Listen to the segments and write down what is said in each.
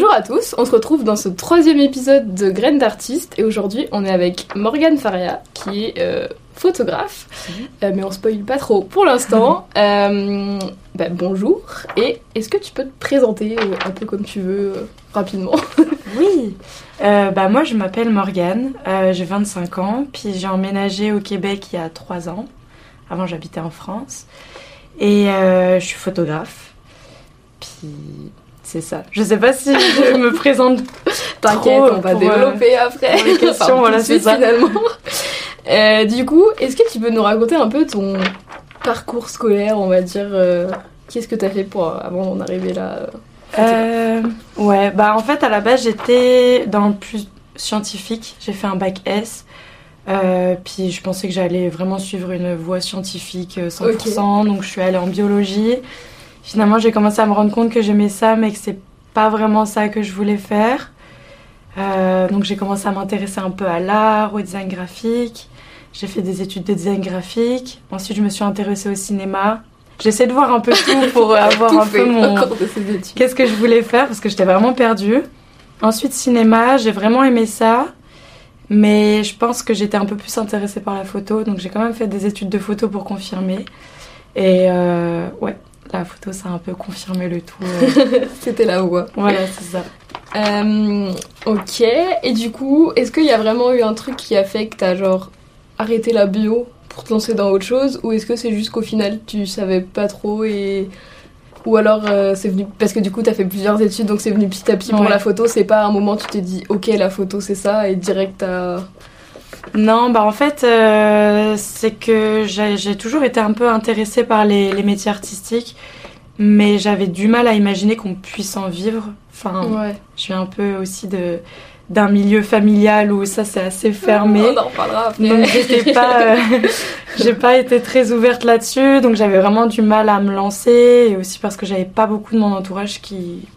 Bonjour à tous, on se retrouve dans ce troisième épisode de Graines d'artistes et aujourd'hui on est avec Morgane Faria qui est euh, photographe, euh, mais on spoil pas trop pour l'instant. Euh, bah, bonjour et est-ce que tu peux te présenter un peu comme tu veux rapidement Oui, bah moi je m'appelle Morgane, j'ai 25 ans, puis j'ai emménagé au Québec il y a 3 ans. Avant j'habitais en France et je suis photographe. Puis c'est ça. Je sais pas si je me présente T'inquiète, on va euh, développer après. les questions, Enfin, voilà, c'est ça. finalement. Euh, du coup, est-ce que tu peux nous raconter un peu ton parcours scolaire, on va dire euh, Qu'est-ce que t'as fait pour avant d'en arriver là ouais, bah en fait à la base j'étais dans le plus scientifique. J'ai fait un bac S. Puis je pensais que j'allais vraiment suivre une voie scientifique euh, 100%, donc je suis allée en biologie. Finalement j'ai commencé à me rendre compte que j'aimais ça, mais que c'est pas vraiment ça que je voulais faire. Euh, donc j'ai commencé à m'intéresser un peu à l'art, au design graphique. J'ai fait des études de design graphique. Ensuite je me suis intéressée au cinéma. J'essaie de voir un peu tout pour avoir tout un peu mon, qu'est-ce que je voulais faire parce que j'étais vraiment perdue. Ensuite, cinéma, j'ai vraiment aimé ça. Mais je pense que j'étais un peu plus intéressée par la photo. Donc j'ai quand même fait des études de photo pour confirmer. Et euh, ouais, la photo, ça a un peu confirmé le tout. euh. C'était la voie. voilà, c'est ça. Euh, ok, et du coup, est-ce qu'il y a vraiment eu un truc qui a fait que t'as genre arrêté la bio pour te lancer dans autre chose Ou est-ce que c'est juste qu'au final tu savais pas trop et. Ou alors euh, c'est venu. Parce que du coup t'as fait plusieurs études donc c'est venu petit à petit pour la photo, c'est pas un moment tu t'es dit ok la photo c'est ça et direct t'as. Non, bah en fait, euh, c'est que j'ai toujours été un peu intéressée par les, les métiers artistiques. Mais j'avais du mal à imaginer qu'on puisse en vivre. Enfin, Ouais. Je suis un peu aussi de d'un milieu familial où ça c'est assez fermé. On en reparlera après. Donc j'étais pas, euh, j'ai pas été très ouverte là-dessus, donc j'avais vraiment du mal à me lancer et aussi parce que j'avais pas beaucoup de mon entourage qui,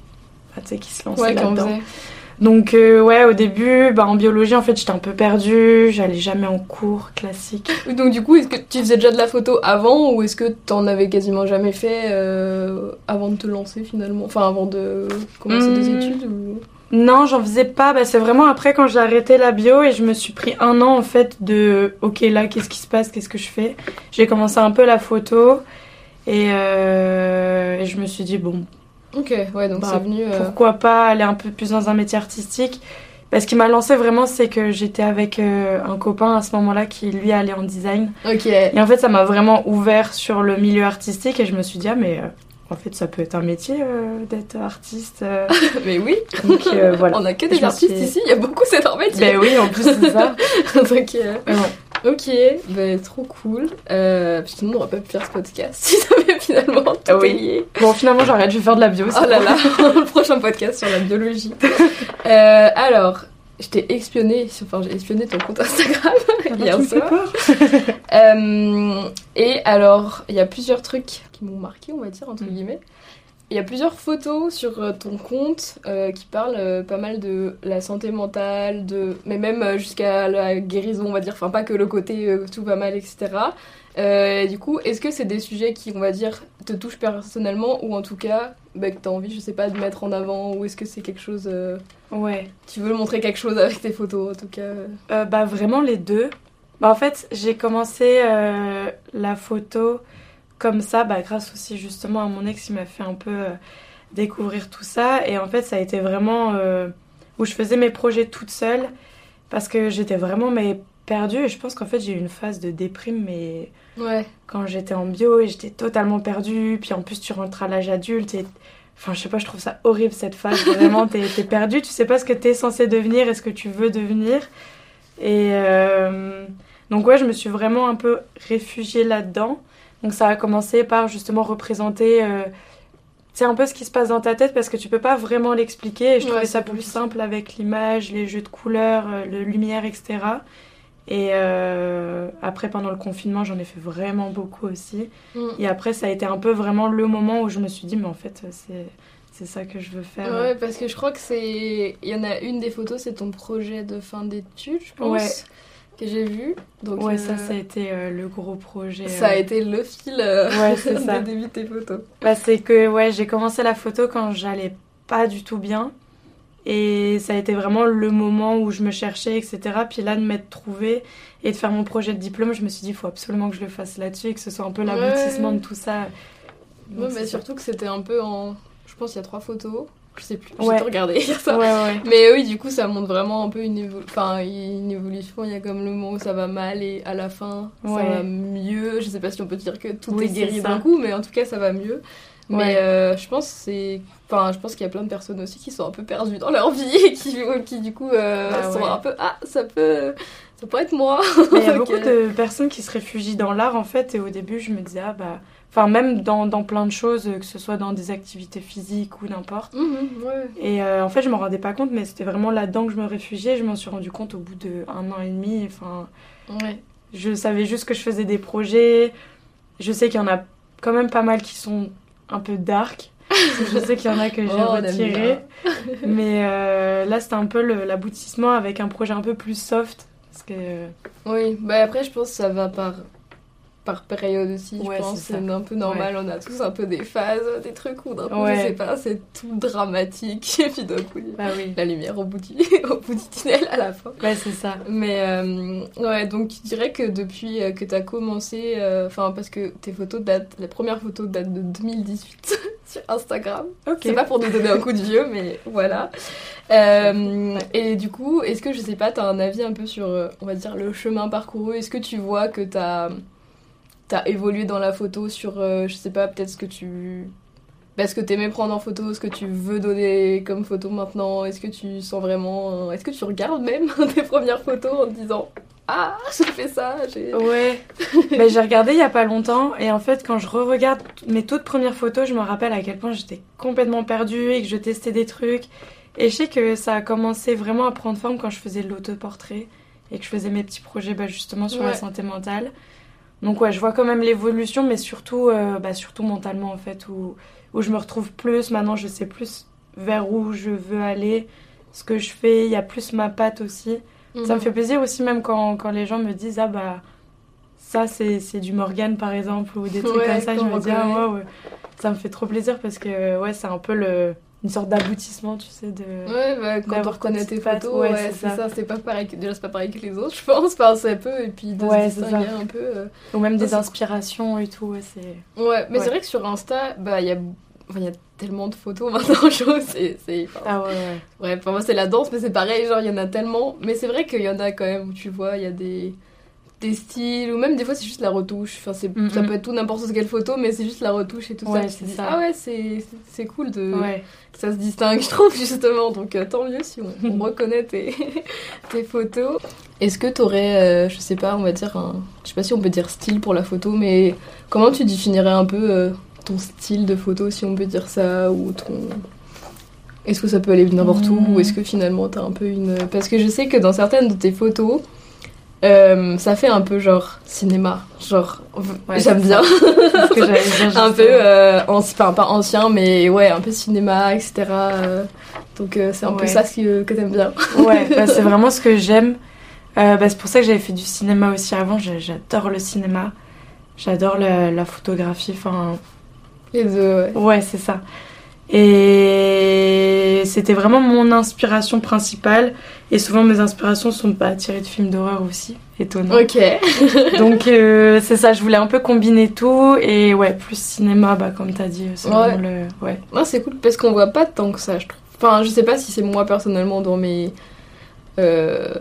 bah, qui se lançait ouais, là-dedans. Donc euh, ouais, au début, bah, en biologie en fait j'étais un peu perdue, j'allais jamais en cours classique. Donc du coup, est-ce que tu faisais déjà de la photo avant ou est-ce que t'en avais quasiment jamais fait euh, avant de te lancer finalement? Enfin avant de commencer des Hmm. études ou... Non, j'en faisais pas. Bah, c'est vraiment après quand j'ai arrêté la bio et je me suis pris un an en fait de ok là qu'est-ce qui se passe, qu'est-ce que je fais? J'ai commencé un peu la photo et, euh, et je me suis dit bon Ok, ouais, donc Bah, c'est venu... euh, pourquoi pas aller un peu plus dans un métier artistique. Bah, ce qui m'a lancé vraiment c'est que j'étais avec euh, un copain à ce moment-là qui lui allait en design Ok, et en fait ça m'a vraiment ouvert sur le milieu artistique et je me suis dit ah mais euh, en fait ça peut être un métier euh, d'être artiste. mais oui, Donc voilà. on a que des artistes suis- ici, il y a beaucoup c'est leur métier. Ben oui, en plus c'est ça. donc, Mais. Ok, ben trop cool. Euh, sinon on n'aurait pas pu faire ce podcast si ça avait finalement tout Ah oui. est lié. Bon, finalement, j'arrête, je vais faire de la bio. Oh là là, le prochain podcast sur la biologie. Euh, alors, je t'ai espionné, enfin j'ai espionné ton compte Instagram hier tu me fais soir. peur. Euh, et alors, il y a plusieurs trucs qui m'ont marqué, on va dire, entre Mm. guillemets. Il y a plusieurs photos sur euh, ton compte euh, qui parlent euh, pas mal de la santé mentale, de... mais même jusqu'à la guérison, on va dire. Enfin, pas que le côté euh, tout va mal, etc. Et du coup, est-ce que c'est des sujets qui, on va dire, te touchent personnellement ou en tout cas, bah, que t'as envie, je sais pas, de mettre en avant ou est-ce que c'est quelque chose. Ouais. tu veux montrer quelque chose avec tes photos, en tout cas? Bah, vraiment les deux. Bah, en fait, j'ai commencé la photo comme ça, bah, grâce aussi justement à mon ex qui m'a fait un peu euh, découvrir tout ça. Et en fait, ça a été vraiment euh, où je faisais mes projets toute seule parce que j'étais vraiment mais, perdue. Et je pense qu'en fait, j'ai eu une phase de déprime, mais Ouais. quand j'étais en bio et j'étais totalement perdue. Puis en plus, tu rentres à l'âge adulte et. Enfin, je sais pas, je trouve ça horrible cette phase. Vraiment, t'es t'es perdu, tu sais pas ce que t'es censé devenir et ce que tu veux devenir. Et euh, donc, ouais, je me suis vraiment un peu réfugiée là-dedans. Donc, ça a commencé par justement représenter. euh, c'est un peu ce qui se passe dans ta tête parce que tu peux pas vraiment l'expliquer. Et je Ouais, trouvais ça plus simple avec l'image, les jeux de couleurs, euh, le lumière, etc. Et euh, après, pendant le confinement, j'en ai fait vraiment beaucoup aussi. Mm. Et après, ça a été un peu vraiment le moment où je me suis dit, mais en fait, c'est, c'est ça que je veux faire. Ouais, parce que je crois que c'est. Il y en a une des photos, c'est ton projet de fin d'études, je pense, Ouais. Que j'ai vu. Donc, Ouais, euh, ça, ça a été euh, le gros projet. ça a euh. été le fil Ouais, c'est ça. de début de tes photos. Bah, c'est que ouais, j'ai commencé la photo quand j'allais pas du tout bien. Et ça a été vraiment le moment où je me cherchais, etc. Puis là, de m'être trouvée et de faire mon projet de diplôme, je me suis dit, il faut absolument que je le fasse là-dessus et que ce soit un peu l'aboutissement de tout ça. Ouais, mais surtout que c'était un peu en. Je pense qu'il y a trois photos. Je sais plus, j'ai ouais. tout regardé. Mais oui, du coup, ça montre vraiment un peu une, enfin, une évolution. Il y a comme le moment où ça va mal et à la fin, ça va mieux. Je sais pas si on peut dire que tout est guéri d'un coup, mais en tout cas, ça va mieux. Mais euh, je pense c'est enfin je pense qu'il y a plein de personnes aussi qui sont un peu perdues dans leur vie et qui, qui du coup euh, ah sont un peu ah ça peut ça pourrait être moi. Il y a beaucoup de personnes qui se réfugient dans l'art en fait et au début je me disais ah bah enfin même dans, dans, plein de choses que ce soit dans des activités physiques ou n'importe. Mhm, et euh, en fait je m'en rendais pas compte mais c'était vraiment là-dedans que je me réfugiais. Je m'en suis rendu compte au bout d'un an et demi. Enfin je savais juste que je faisais des projets. Je sais qu'il y en a quand même pas mal qui sont un peu dark. je sais qu'il y en a que j'ai oh, retiré. mais euh, là, c'était un peu l'aboutissement avec un projet un peu plus soft. Parce que... Oui, bah après, je pense que ça va par par période aussi, je pense. C'est un peu normal, on a tous un peu des phases, des trucs où d'un coup, je sais pas, c'est tout dramatique. Et puis d'un coup, bah la lumière au bout, du, au bout du tunnel à la fin. Ouais, c'est ça. Mais euh, ouais, donc je dirais que depuis euh, que tu as commencé, euh, enfin, parce que tes photos datent, les premières photos datent de 2018 sur Instagram. C'est pas pour nous donner un coup de vieux, mais voilà. et du coup, est-ce que je sais pas, tu as un avis un peu sur, on va dire, le chemin parcouru? Est-ce que tu vois que tu as t'as évolué dans la photo sur, euh, je sais pas, peut-être ce que tu. Bah, ce que t'aimais prendre en photo, ce que tu veux donner comme photo maintenant Est-ce que tu sens vraiment. Euh, est-ce que tu regardes même tes premières photos en te disant Ah, j'ai fait ça Ouais. bah, j'ai regardé il y a pas longtemps et en fait, quand je re-regarde mes toutes premières photos, je me rappelle à quel point j'étais complètement perdue et que je testais des trucs. Et je sais que ça a commencé vraiment à prendre forme quand je faisais de l'autoportrait et que je faisais mes petits projets bah, justement sur la santé mentale. Donc ouais, je vois quand même l'évolution, mais surtout, euh, bah, surtout mentalement en fait, où, où je me retrouve plus. Maintenant, je sais plus vers où je veux aller, ce que je fais. Il y a plus ma patte aussi. Ça me mhm. fait plaisir aussi même quand, quand, les gens me disent ah bah ça c'est du Morgan par exemple ou des trucs comme ça. Je me dis ah ouais, ouais, ça me fait trop plaisir parce que ouais c'est un peu le une sorte d'aboutissement, tu sais, de. Ouais, bah, quand on reconnaît tes photos, ouais, c'est ça. C'est pas pareil, déjà, c'est pas pareil que les autres, je pense, enfin, c'est un peu, et puis de se distinguer un peu. Euh, Ou même des inspirations et tout, ouais, c'est. Ouais, mais c'est vrai que sur Insta, bah, il y a. il y a tellement de photos maintenant, c'est. Ah ouais, ouais. Ouais, pour moi, c'est la danse, mais c'est pareil, genre, il y en a tellement. Mais c'est vrai qu'il y en a quand même où tu vois, il y a des des styles ou même des fois c'est juste la retouche. Enfin c'est ça peut être tout n'importe quelle photo mais c'est juste la retouche et tout ça, c'est ça. ah ouais c'est c'est cool de que ça se distingue je trouve justement. Donc euh, tant mieux si on, reconnaît tes, tes photos. Est-ce que t'aurais euh, je sais pas on va dire un je sais pas si on peut dire style pour la photo mais comment tu définirais un peu euh, ton style de photo si on peut dire ça ou ton est-ce que ça peut aller n'importe où ou est-ce que finalement t'as un peu une parce que je sais que dans certaines de tes photos euh, ça fait un peu genre cinéma, genre j'aime bien. un peu euh, enfin pas ancien mais ouais un peu cinéma etc. Euh, donc c'est un peu ça que, que t'aimes bien. ouais bah, c'est vraiment ce que j'aime. Bah, c'est pour ça que j'avais fait du cinéma aussi avant. J'adore le cinéma, j'adore la, la, photographie. Enfin les deux. Ouais, ouais c'est ça. Et c'était vraiment mon inspiration principale. Et souvent, mes inspirations sont pas tirées de films d'horreur aussi. Étonnant. Ok. Donc, euh, c'est ça, je voulais un peu combiner tout. Et ouais, plus cinéma, bah, comme t'as dit. C'est ouais. le. Ouais. c'est cool parce qu'on voit pas tant que ça, je trouve. Enfin, je sais pas si c'est moi personnellement dans mes. Euh,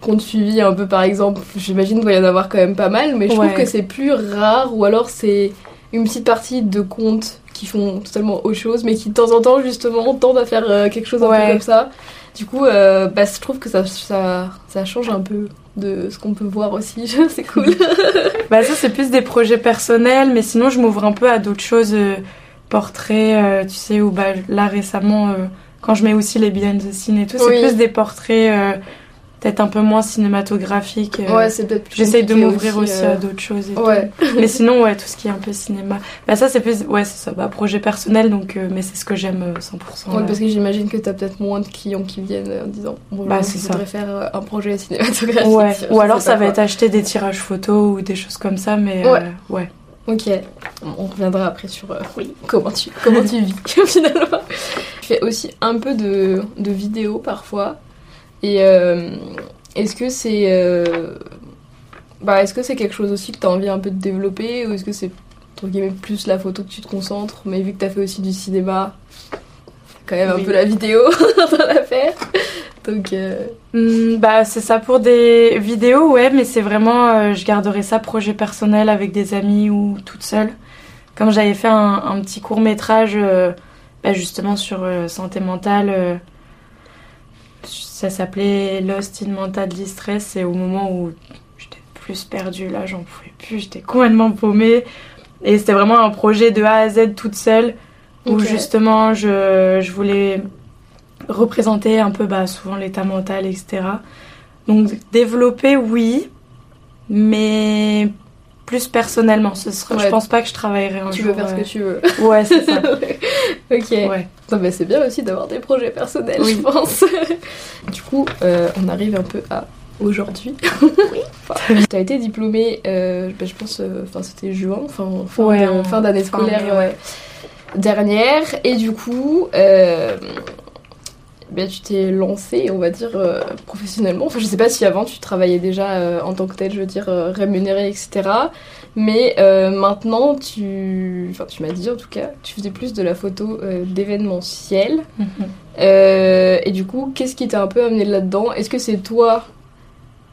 comptes suivis un peu par exemple, j'imagine qu'il doit y en avoir quand même pas mal, mais je trouve que c'est plus rare ou alors c'est une petite partie de comptes qui font totalement autre chose, mais qui de temps en temps justement tendent à faire euh, quelque chose un peu comme ça. Du coup, euh, bah, je trouve que ça, ça, ça, change un peu de ce qu'on peut voir aussi, c'est cool. bah ça c'est plus des projets personnels, mais sinon je m'ouvre un peu à d'autres choses, euh, portraits, tu sais, ou bah, là récemment, quand je mets aussi les behind the scenes et tout, c'est plus des portraits peut-être un peu moins cinématographique. Euh, ouais, c'est peut-être J'essaye de m'ouvrir aussi, à euh, d'autres choses. Et ouais. mais sinon, ouais, tout ce qui est un peu cinéma. Bah, ça, c'est plus. Ouais, c'est ça. Bah, projet personnel, donc. Euh, mais c'est ce que j'aime 100%. Ouais, parce que j'imagine que t'as peut-être moins de clients qui viennent en disant bon, bah, je voudrais faire un projet cinématographique. Ouais. Ou alors, ça va être acheter des tirages photos ou des choses comme ça, mais. Ouais. ouais. Ok. On reviendra après sur oui. comment tu comment tu vis finalement. fais aussi un peu de, de vidéo parfois. Et euh, est-ce que c'est euh, bah, est-ce que c'est quelque chose aussi que tu as envie un peu de développer ou est-ce que c'est plus la photo que tu te concentres mais vu que tu as fait aussi du cinéma quand même un peu la vidéo dans l'affaire donc euh, hmm, bah c'est ça pour des vidéos ouais mais c'est vraiment je garderai ça projet personnel avec des amis ou toute seule. Comme j'avais fait un, un, petit court métrage bah, justement sur santé mentale ça s'appelait Lost in Mental Distress. Et au moment où j'étais plus perdue, là, j'en pouvais plus. J'étais complètement paumée. Et c'était vraiment un projet de A à Z toute seule. Où justement, je, je, voulais représenter un peu bah, souvent l'état mental, etc. Donc développer, oui. Mais plus personnellement. Ce serait, Je pense pas que je travaillerai un tu jour. Tu veux faire ce que tu veux. Ouais, c'est ça. ok. Ouais. Non, mais c'est bien aussi d'avoir des projets personnels, je pense. du coup, euh, on arrive un peu à aujourd'hui. oui. tu as été diplômée, euh, bah, je pense, euh, enfin c'était juin, fin, fin d'année scolaire dernière. Et du coup, bah, tu t'es lancée, on va dire, professionnellement. Enfin, je sais pas si avant tu travaillais déjà en tant que tel, je veux dire, rémunérée, etc. Mais euh, maintenant, tu, enfin, tu m'as dit en tout cas, tu faisais plus de la photo euh, d'événementiel. Mhm. Euh, et du coup, qu'est-ce qui t'a un peu amené là-dedans? Est-ce que c'est toi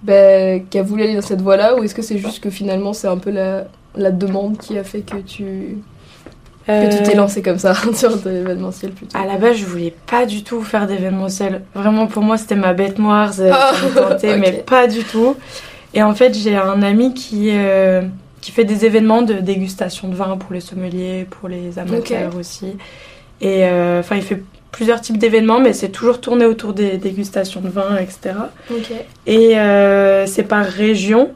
bah, qui as voulu aller dans cette voie-là ou est-ce que c'est juste que finalement c'est un peu la, la, demande qui a fait que tu que tu t'es lancé comme ça sur de l'événementiel plutôt À la base, je voulais pas du tout faire d'événementiel. Vraiment, pour moi, c'était ma bête noire. Ça, me tentait, mais pas du tout. Et en fait, j'ai un ami qui qui fait des événements de dégustation de vin pour les sommeliers, pour les amateurs aussi. Et euh, enfin, il fait plusieurs types d'événements, mais c'est toujours tourné autour des dégustations de vin, etc. Et euh, c'est par région.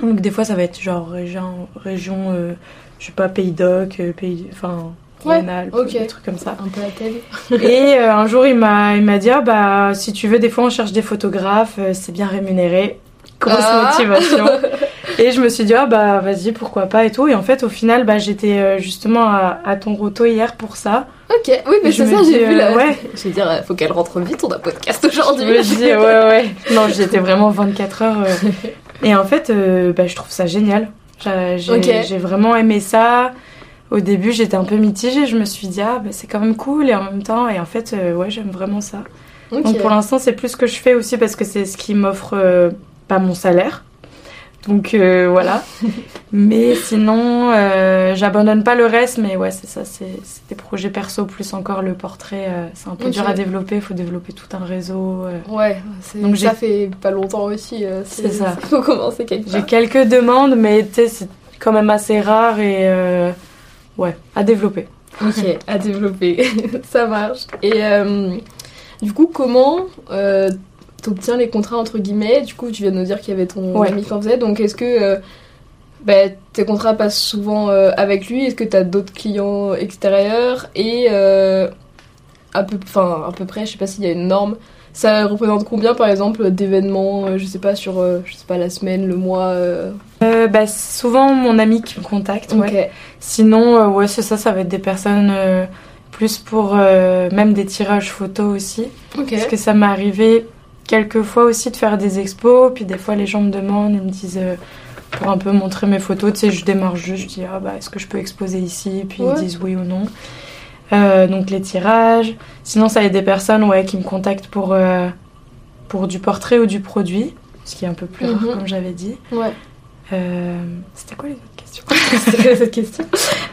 Donc des fois, ça va être genre région, région euh, je sais pas, Pays d'Oc, Pays, enfin, ouais, des trucs comme ça. Un peu à télé. et un jour, il m'a, il m'a dit, ah, bah, si tu veux, des fois, on cherche des photographes, c'est bien rémunéré. Grosse ah. motivation. Et je me suis dit, ah bah vas-y, pourquoi pas et tout. Et en fait, au final, bah, j'étais euh, justement à, ton roto hier pour ça. Ok, oui, mais c'est ça, j'ai vu là. Euh, ouais. Je veux dire, faut qu'elle rentre vite, on a podcast aujourd'hui. Je me dis, ouais, ouais. Non, j'étais vraiment 24 heures. Euh. Et en fait, bah, je trouve ça génial. J'ai vraiment aimé ça. Au début, j'étais un peu mitigée. Je me suis dit, ah, bah, c'est quand même cool. Et en même temps, et en fait, ouais, j'aime vraiment ça. Donc pour l'instant, c'est plus ce que je fais aussi parce que c'est ce qui m'offre pas mon salaire donc euh, voilà. mais sinon, euh, j'abandonne pas le reste. Mais ouais, c'est ça, c'est des projets perso plus encore le portrait. Euh, c'est un peu dur à développer. Il faut développer tout un réseau. Ouais, donc ça fait pas longtemps aussi. c'est ça. Il faut commencer quelque J'ai quelques demandes, mais c'est quand même assez rare et ouais, à développer. Ok, à développer. ça marche. Et du coup, comment t'obtiens les contrats entre guillemets. Du coup, tu viens de nous dire qu'il y avait ton ami qui en faisait. Donc, est-ce que euh, bah, tes contrats passent souvent euh, avec lui? Est-ce que tu as d'autres clients extérieurs? Et euh, à, peu, à peu près, je sais pas s'il y a une norme. Ça représente combien, par exemple, d'événements, je sais pas, sur je sais pas, la semaine, le mois bah, Souvent, mon ami qui me contacte. Sinon, ouais, c'est ça, ça va être des personnes plus pour même des tirages photos aussi. Parce que ça m'est arrivé quelquefois aussi de faire des expos, puis des fois les gens me demandent, ils me disent euh, pour un peu montrer mes photos, tu sais, je démarre juste, je dis ah bah est-ce que je peux exposer ici, puis ils disent oui ou non. Euh, donc les tirages. Sinon ça y a des personnes ouais, qui me contactent pour, euh, pour du portrait ou du produit, ce qui est un peu plus rare mhm. comme j'avais dit. Ouais. C'était quoi les autres? cette question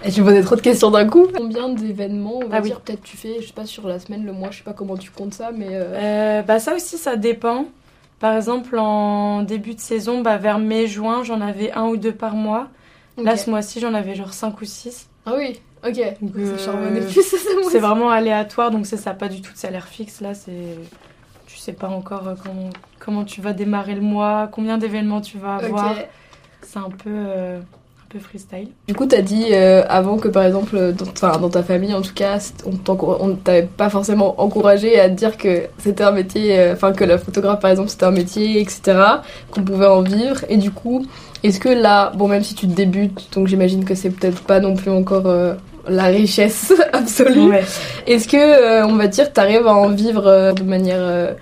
tu posais trop de questions d'un coup. Combien d'événements, on va ah dire, peut-être tu fais, je sais pas, sur la semaine, le mois, je sais pas comment tu comptes ça, mais... Euh, euh, bah ça aussi, ça dépend. Par exemple, en début de saison, bah, vers mai-juin, j'en avais un ou deux par mois. Là, ce mois-ci, j'en avais genre cinq ou six. Ah oui, ok. Euh, c'est vraiment aléatoire, donc c'est ça, pas du tout de salaire fixe. Là, c'est... Tu sais pas encore comment, comment tu vas démarrer le mois, combien d'événements tu vas avoir. C'est un peu freestyle. Du coup, tu as dit euh, avant que par exemple, dans, dans ta famille en tout cas, on ne t'avait pas forcément encouragé à te dire que c'était un métier, euh, enfin que la photographe par exemple c'était un métier, etc., qu'on pouvait en vivre. Et du coup, est-ce que là, bon, même si tu débutes, donc j'imagine que c'est peut-être pas non plus encore euh, la richesse absolue. Est-ce que, on va dire, tu arrives à en vivre de manière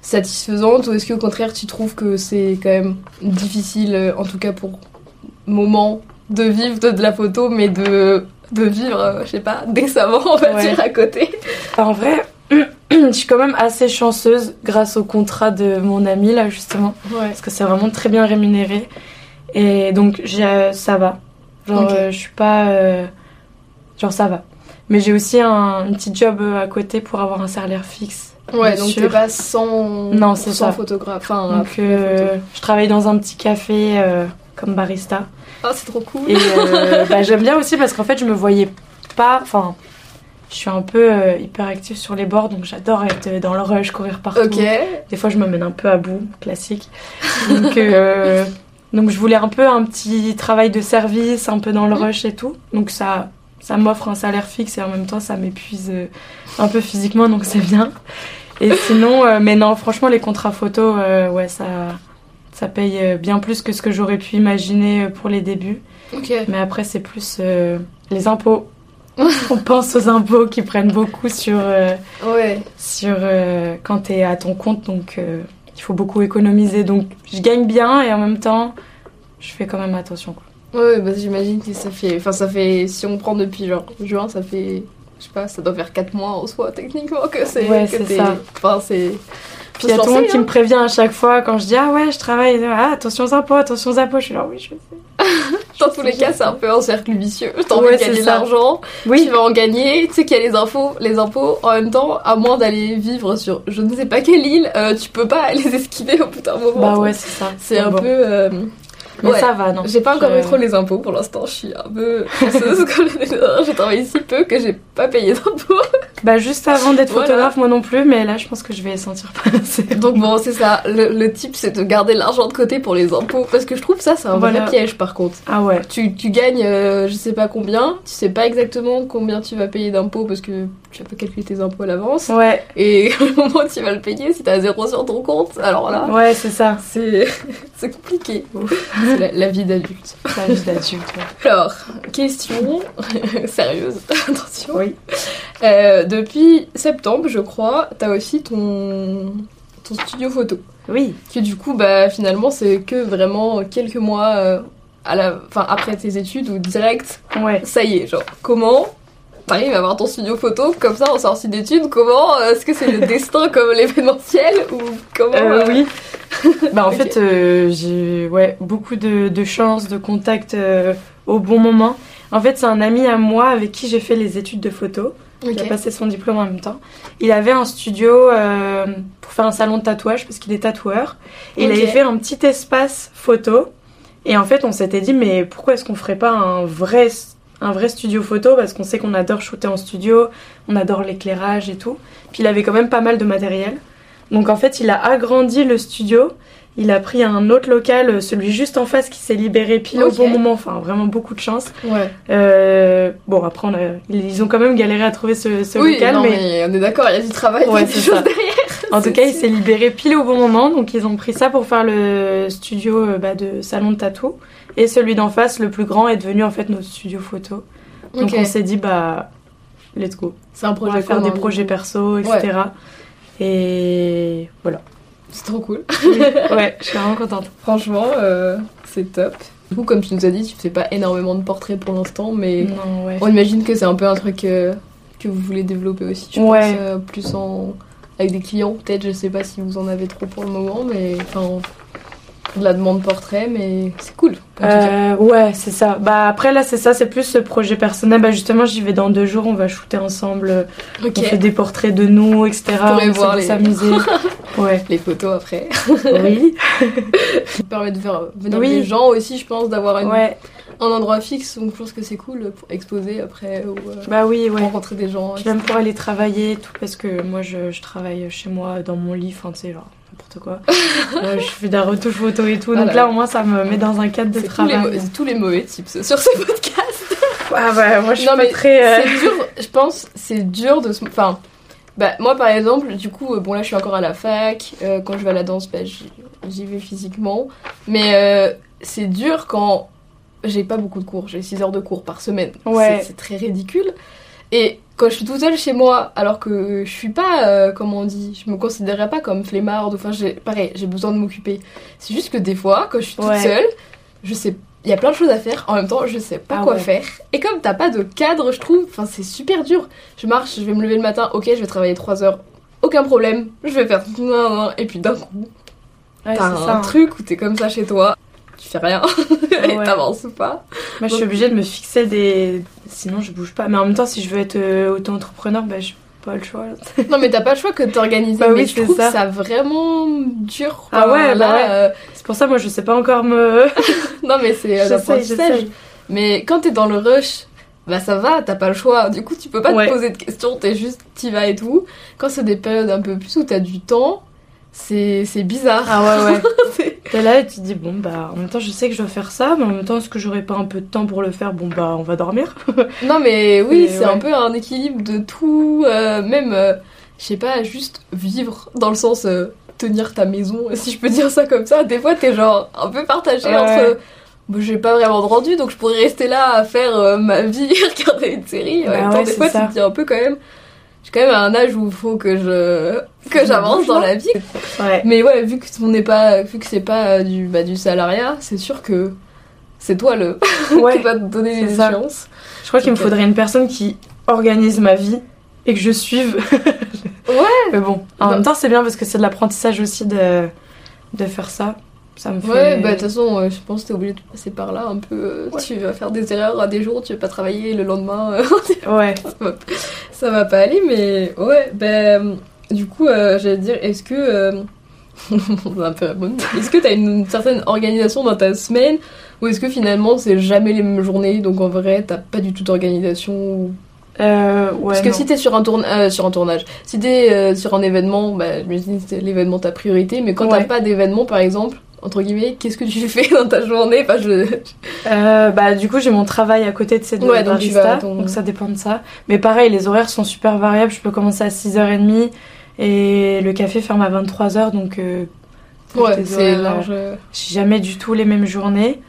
satisfaisante ou est-ce qu'au contraire tu trouves que c'est quand même difficile, en tout cas pour moment, de vivre de, la photo, mais de, de vivre, je sais pas, décemment, on va dire, à côté. En vrai, je suis quand même assez chanceuse grâce au contrat de mon ami là justement. Parce que c'est vraiment très bien rémunéré. Et donc ça va. Genre euh, je suis pas euh, genre ça va. Mais j'ai aussi un, petit job euh, à côté pour avoir un salaire fixe. Ouais donc t'es pas sans non sans photographe enfin donc je travaille dans un petit café comme barista ah c'est trop cool et bah, j'aime bien aussi parce qu'en fait je me voyais pas enfin je suis un peu euh, hyper active sur les bords, donc j'adore être dans le rush, courir partout. Des fois, je me mène un peu à bout, classique. Donc, euh, donc, je voulais un peu un petit travail de service, un peu dans le rush et tout. Donc, ça, ça m'offre un salaire fixe et en même temps, ça m'épuise euh, un peu physiquement, donc c'est bien. Et sinon, mais non, franchement, les contrats photos, ouais, ça, ça paye bien plus que ce que j'aurais pu imaginer pour les débuts. Mais après, c'est plus les impôts on pense aux impôts qui prennent beaucoup sur, euh, sur euh, quand tu es à ton compte, donc euh, il faut beaucoup économiser. Donc je gagne bien et en même temps, je fais quand même attention. Quoi. Ouais, bah, j'imagine que ça fait. Enfin, ça fait. Si on prend depuis genre juin, ça fait. Je sais pas, ça doit faire 4 mois en soi, techniquement, que c'est. Ouais, c'est ça. Enfin, c'est. Puis il y a tout le monde qui me hein. prévient à chaque fois quand je dis Ah ouais, je travaille. Ah, attention aux impôts, attention aux impôts. Je suis là, oui, je sais. Dans tous les cas, c'est un peu un cercle vicieux. T'as envie de gagner de l'argent, oui. tu vas en gagner. Tu sais qu'il y a les infos, les impôts. En même temps, à moins d'aller vivre sur je ne sais pas quelle île, euh, tu peux pas les esquiver au bout d'un moment. Bah ouais, c'est ça. C'est un peu. Euh, mais ça va, non. J'ai pas encore eu trop les impôts pour l'instant. Je suis un peu chanceuse. j'ai travaillé si peu que j'ai pas payé d'impôts. Bah, juste avant d'être photographe, moi non plus, mais là, je pense que je vais sentir passer. Donc, bon, c'est ça. Le, le type, c'est de garder l'argent de côté pour les impôts. Parce que je trouve ça, c'est un vrai piège, par contre. Ah ouais. Tu, tu gagnes, euh, je sais pas combien. Tu sais pas exactement combien tu vas payer d'impôts parce que tu vas pas calculer tes impôts à l'avance. Ouais. Et au moment où tu vas le payer, si t'as zéro sur ton compte, alors là. Ouais, c'est ça. C'est compliqué. La, vie d'adulte. La vie d'adulte, Alors, question sérieuse, attention. Oui. Euh, depuis septembre, je crois, t'as aussi ton, ton studio photo. Oui. Que du coup, bah, finalement, c'est que vraiment quelques mois euh, à la, fin, après tes études ou direct. Ouais. Ça y est, genre, comment t'arrives à avoir ton studio photo comme ça en sortie d'études? Comment euh, Est-ce que c'est le destin comme l'événementiel ou comment euh, Oui. bah en fait, euh, j'ai ouais, beaucoup de, de chance, de contact au bon moment. En fait, c'est un ami à moi avec qui j'ai fait les études de photo. Il a passé son diplôme en même temps. Il avait un studio pour faire un salon de tatouage parce qu'il est tatoueur. Et il avait fait un petit espace photo. Et en fait, on s'était dit, mais pourquoi est-ce qu'on ferait pas un vrai un vrai studio photo? Parce qu'on sait qu'on adore shooter en studio, on adore l'éclairage et tout. Puis il avait quand même pas mal de matériel. Donc en fait, il a agrandi le studio. Il a pris un autre local, celui juste en face qui s'est libéré pile au bon moment. Enfin, vraiment beaucoup de chance. Ouais. Euh, bon, après, ils ont quand même galéré à trouver ce, local. mais... on est d'accord, il y a du travail, ouais, c'est ça. derrière. En tout cas, il s'est libéré pile au bon moment. Donc, ils ont pris ça pour faire le studio euh, bah, de salon de tatou. Et celui d'en face, le plus grand, est devenu en fait notre studio photo. Donc on s'est dit, bah, let's go. C'est un projet. On va faire des projets perso, etc. Et voilà. C'est trop cool. ouais, je suis vraiment contente. Franchement, euh, c'est top. Du coup, comme tu nous as dit, tu fais pas énormément de portraits pour l'instant, mais on imagine que c'est un peu un truc euh, que vous voulez développer aussi. Je ouais. pense euh, plus en avec des clients, peut-être. Je sais pas si vous en avez trop pour le moment, mais enfin de la demande portrait, mais c'est cool. Euh, ouais, c'est ça. Bah après là, c'est ça, c'est plus ce projet personnel. Bah justement, j'y vais dans deux jours, on va shooter ensemble. On fait des portraits de nous, etc. On voir les s'amuser. ouais. Les photos après. oui. Ça permet de faire venir oui. des gens aussi, je pense, d'avoir une... ouais. un endroit fixe. Donc je pense que c'est cool pour exposer après ou euh, bah oui, ouais. rencontrer des gens. Puis même pour aller travailler, tout parce que moi je, je travaille chez moi dans mon lit, enfin tu sais genre n'importe quoi. je fais de la retouche photo et tout. Donc là, au moins, ça me met dans un cadre de travail. Tous les, tous les mauvais tips sur ce podcast. ah ouais, moi, je suis pas très. Euh, c'est dur, je pense, c'est dur de se. Enfin, bah, moi, par exemple, du coup, euh, bon, là, je suis encore à la fac. Euh, quand je vais à la danse, bah, j'y vais physiquement. Mais c'est dur quand j'ai pas beaucoup de cours, j'ai 6 heures de cours par semaine. Ouais. C'est très ridicule. Et quand je suis toute seule chez moi, alors que je suis pas, euh, comment on dit, je me considérais pas comme flemmarde, enfin, pareil, j'ai besoin de m'occuper. C'est juste que des fois, quand je suis toute Ouais. seule, je sais, il y a plein de choses à faire, en même temps, je sais pas Ah quoi ouais. faire. Et comme t'as pas de cadre, je trouve, enfin, c'est super dur. Je marche, je vais me lever le matin, ok, je vais travailler 3 heures, aucun problème, je vais faire, non, non, et puis d'un coup, Ouais, t'as c'est un ça. hein. truc où t'es comme ça chez toi, tu fais rien, et Ouais. t'avances pas. Moi, je suis obligée de me fixer des. Sinon, je bouge pas. Mais en même temps, si je veux être euh, auto-entrepreneur, bah, j'ai pas le choix. Non mais t'as pas le choix que de t'organiser. Bah oui, mais je trouve ça. que ça vraiment dur. Ah ouais, bah ouais. euh, C'est pour ça, moi, je sais pas encore me. non mais c'est euh, l'apprentissage. j'essaye. Mais quand t'es dans le rush, bah ça va, t'as pas le choix. Du coup tu peux pas Ouais. te poser de questions, t'es juste t'y vas et tout. Quand c'est des périodes un peu plus où t'as du temps, c'est bizarre. Ah ouais, ouais. T'es là et tu te dis, bon, bah, en même temps, je sais que je dois faire ça, mais en même temps, est-ce que j'aurais pas un peu de temps pour le faire? Bon, bah, on va dormir. non mais oui, c'est ouais. un peu un équilibre de tout, euh, même euh, je sais pas, juste vivre dans le sens euh, tenir ta maison, si je peux dire ça comme ça. Des fois t'es genre un peu partagé Ouais. entre Bon, j'ai pas vraiment de rendu, donc je pourrais rester là à faire euh, ma vie, regarder une série. En Bah même temps, ouais, des fois, ça. tu te dis un peu quand même. J'ai quand même à un âge où il faut que je que j'avance dans la vie. Ouais. Mais ouais, vu que on n'est pas, vu que c'est pas euh, du bah, du salariat, c'est sûr que c'est toi le Ouais. qui va te donner les ça. échéances. Je crois qu'il me faudrait une personne qui organise ma vie et que je suive. Ouais. Mais bon, en Bah. même temps, c'est bien parce que c'est de l'apprentissage aussi de, de faire ça. Ça me fait. Ouais, bah de toute façon, euh, je pense que t'es obligé de passer par là un peu. euh, Ouais. Tu vas faire des erreurs à des jours, tu vas pas travailler le lendemain. euh, Ouais. ça va pas aller, mais ouais, ben du coup, j'allais dire, est-ce que. on va un peu. Est-ce que t'as une certaine organisation dans ta semaine ou est-ce que finalement c'est jamais les mêmes journées donc en vrai t'as pas du tout d'organisation ou- Euh, ouais. Parce que non. si t'es sur un, euh, sur un tournage, si t'es euh, sur un événement, bah, dis c'est l'événement ta priorité, mais quand t'as Ouais. pas d'événement par exemple, entre guillemets, qu'est-ce que tu fais dans ta journée? Enfin, je... Euh, bah, du coup, j'ai mon travail à côté de deux Ouais, donc barista, ton- ça dépend de ça. Mais pareil, les horaires sont super variables. Je peux commencer à 6h30 et le café ferme à 23h, donc euh, Ouais, c'est large. euh, j'ai jamais du tout les mêmes journées.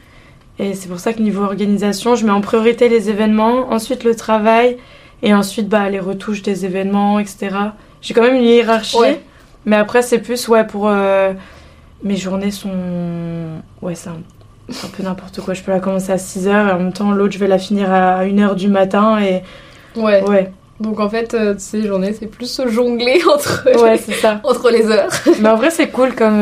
Et c'est pour ça que niveau organisation, je mets en priorité les événements, ensuite le travail, et ensuite bah, les retouches des événements, etc. J'ai quand même une hiérarchie, Ouais. mais après c'est plus ouais pour euh, mes journées sont ouais c'est un, peu n'importe quoi. Je peux la commencer à 6h et en même temps l'autre je vais la finir à 1h du matin et Ouais. ouais Donc en fait, euh, ces journées, c'est plus se jongler entre, ouais c'est ça. entre les heures. mais en vrai c'est cool comme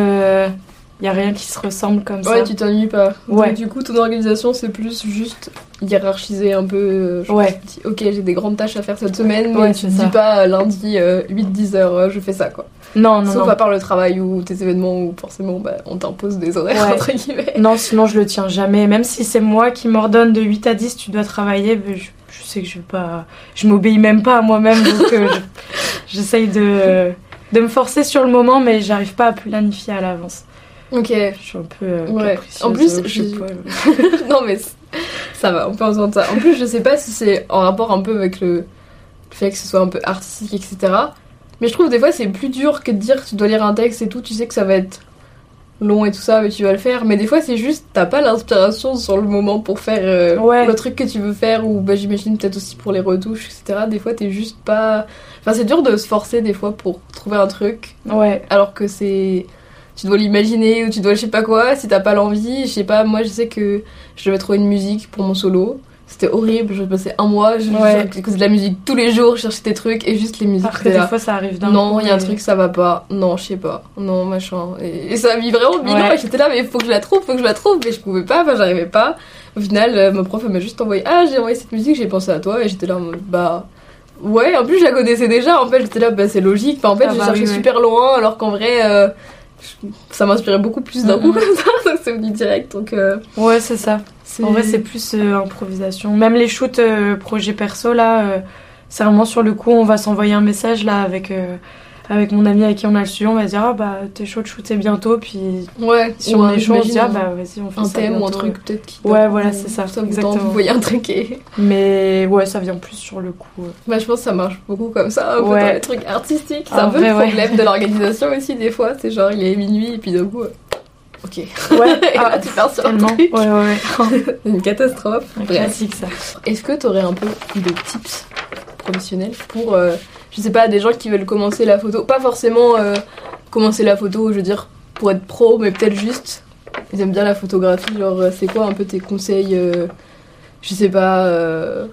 il a rien qui se ressemble comme ça. Ouais, tu t'ennuies pas. Ouais. Donc, du coup, ton organisation, c'est plus juste hiérarchiser un peu. euh, Ouais. dis, ok, j'ai des grandes tâches à faire cette semaine, mais tu te dis pas euh, lundi 8-10 heures, euh, je fais ça quoi. Non non Sauf non. à part le travail ou tes événements où forcément bah, on t'impose des horaires Ouais. entre guillemets. Non, sinon je le tiens jamais. Même si c'est moi qui m'ordonne de 8 à 10, tu dois travailler, je, je sais que je vais pas. Je m'obéis même pas à moi-même, donc euh, je- j'essaye de, de me forcer sur le moment, mais j'arrive pas à planifier à l'avance. Ok. Je suis un peu euh, Ouais. En plus, euh, je sais j'ai- pas. non mais ça va, on peut entendre ça. En plus, je sais pas si c'est en rapport un peu avec le, le fait que ce soit un peu artistique, etc. Mais je trouve des fois c'est plus dur que de dire tu dois lire un texte et tout, tu sais que ça va être long et tout ça, mais tu vas le faire. Mais des fois c'est juste t'as pas l'inspiration sur le moment pour faire euh, Ouais. le truc que tu veux faire ou bah j'imagine peut-être aussi pour les retouches, etc. Des fois t'es juste pas. Enfin c'est dur de se forcer des fois pour trouver un truc Ouais, alors que c'est tu dois l'imaginer ou tu dois je sais pas quoi si t'as pas l'envie je sais pas moi je sais que je devais trouver une musique pour mon solo. C'était horrible je passais un mois je Ouais. de la musique tous les jours je cherchais des trucs et juste les musiques parce que des là. fois ça arrive d'un non il y a un truc ça va pas. Non je sais pas. Non machin. Et, et ça a mis vraiment mille ans Ouais. et j'étais là mais faut que je la trouve faut que je la trouve. Mais je pouvais pas enfin j'arrivais pas. Au final euh, ma prof elle m'a juste envoyé ah j'ai envoyé cette musique j'ai pensé à toi. Et j'étais là bah Ouais, en plus je la connaissais déjà, en fait j'étais là, bah c'est logique. Enfin, en fait Ah j'ai bah cherché oui, ouais. super loin. Alors qu'en vrai euh, ça m'inspirait beaucoup plus d'un coup comme ça, donc c'est venu direct. Donc euh, Ouais, c'est ça. En vrai, c'est plus euh, improvisation. Même les shoots euh, projet perso, là, c'est vraiment sur le coup, on va s'envoyer un message là avec, avec mon ami avec qui on a le studio. On va se dire, ah bah, t'es chaud de shooter bientôt. Puis Ouais, si on est chaud, on se dit, ah bah, vas-y, on fait un ça. thème ou un bientôt. truc peut-être qui. Ouais, voilà, c'est ça, exactement. vous voyez un truc et. Mais ouais, ça vient plus sur le coup. euh. Bah, je pense que ça marche beaucoup comme ça, Ouais. dans les trucs artistiques. C'est Ah, un peu vrai, le ouais. problème de l'organisation aussi, des fois. C'est genre il est minuit et puis d'un coup. euh, ok. Ouais, Et là, ah, tu pars sur un truc. Ouais, ouais, ouais. Une catastrophe. Un classique ça. Est-ce que tu aurais un peu des tips professionnels pour, euh, je sais pas, des gens qui veulent commencer la photo Pas forcément euh, commencer la photo, je veux dire, pour être pro, mais peut-être juste, ils aiment bien la photographie. Genre, euh, c'est quoi un peu tes conseils euh, Je sais pas, euh,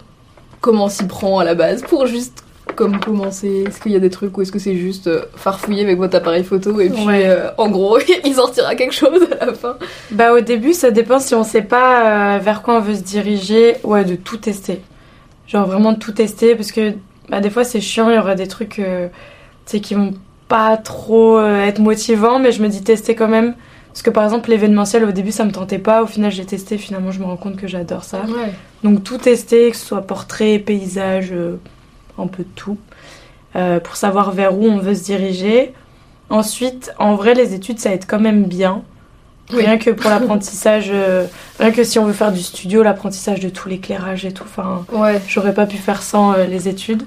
comment s'y prend à la base pour juste comme commencer? Est-ce qu'il y a des trucs ou est-ce que c'est juste farfouiller avec votre appareil photo et puis Ouais. euh, en gros il sortira quelque chose à la fin? Bah au début, ça dépend si on sait pas euh, vers quoi on veut se diriger. Ouais, de tout tester. Genre vraiment de tout tester parce que bah, des fois c'est chiant, il y aura des trucs euh, qui vont pas trop euh, être motivants, mais je me dis tester quand même. Parce que par exemple l'événementiel au début ça me tentait pas, au final j'ai testé, finalement je me rends compte que j'adore ça. Ouais. Donc tout tester, que ce soit portrait, paysage, euh, un peu tout, euh, pour savoir vers où on veut se diriger. Ensuite, en vrai, les études, ça aide quand même bien. Oui. Rien que pour l'apprentissage, euh, rien que si on veut faire du studio, l'apprentissage de tout l'éclairage et tout. Enfin, Ouais. j'aurais pas pu faire sans euh, les études.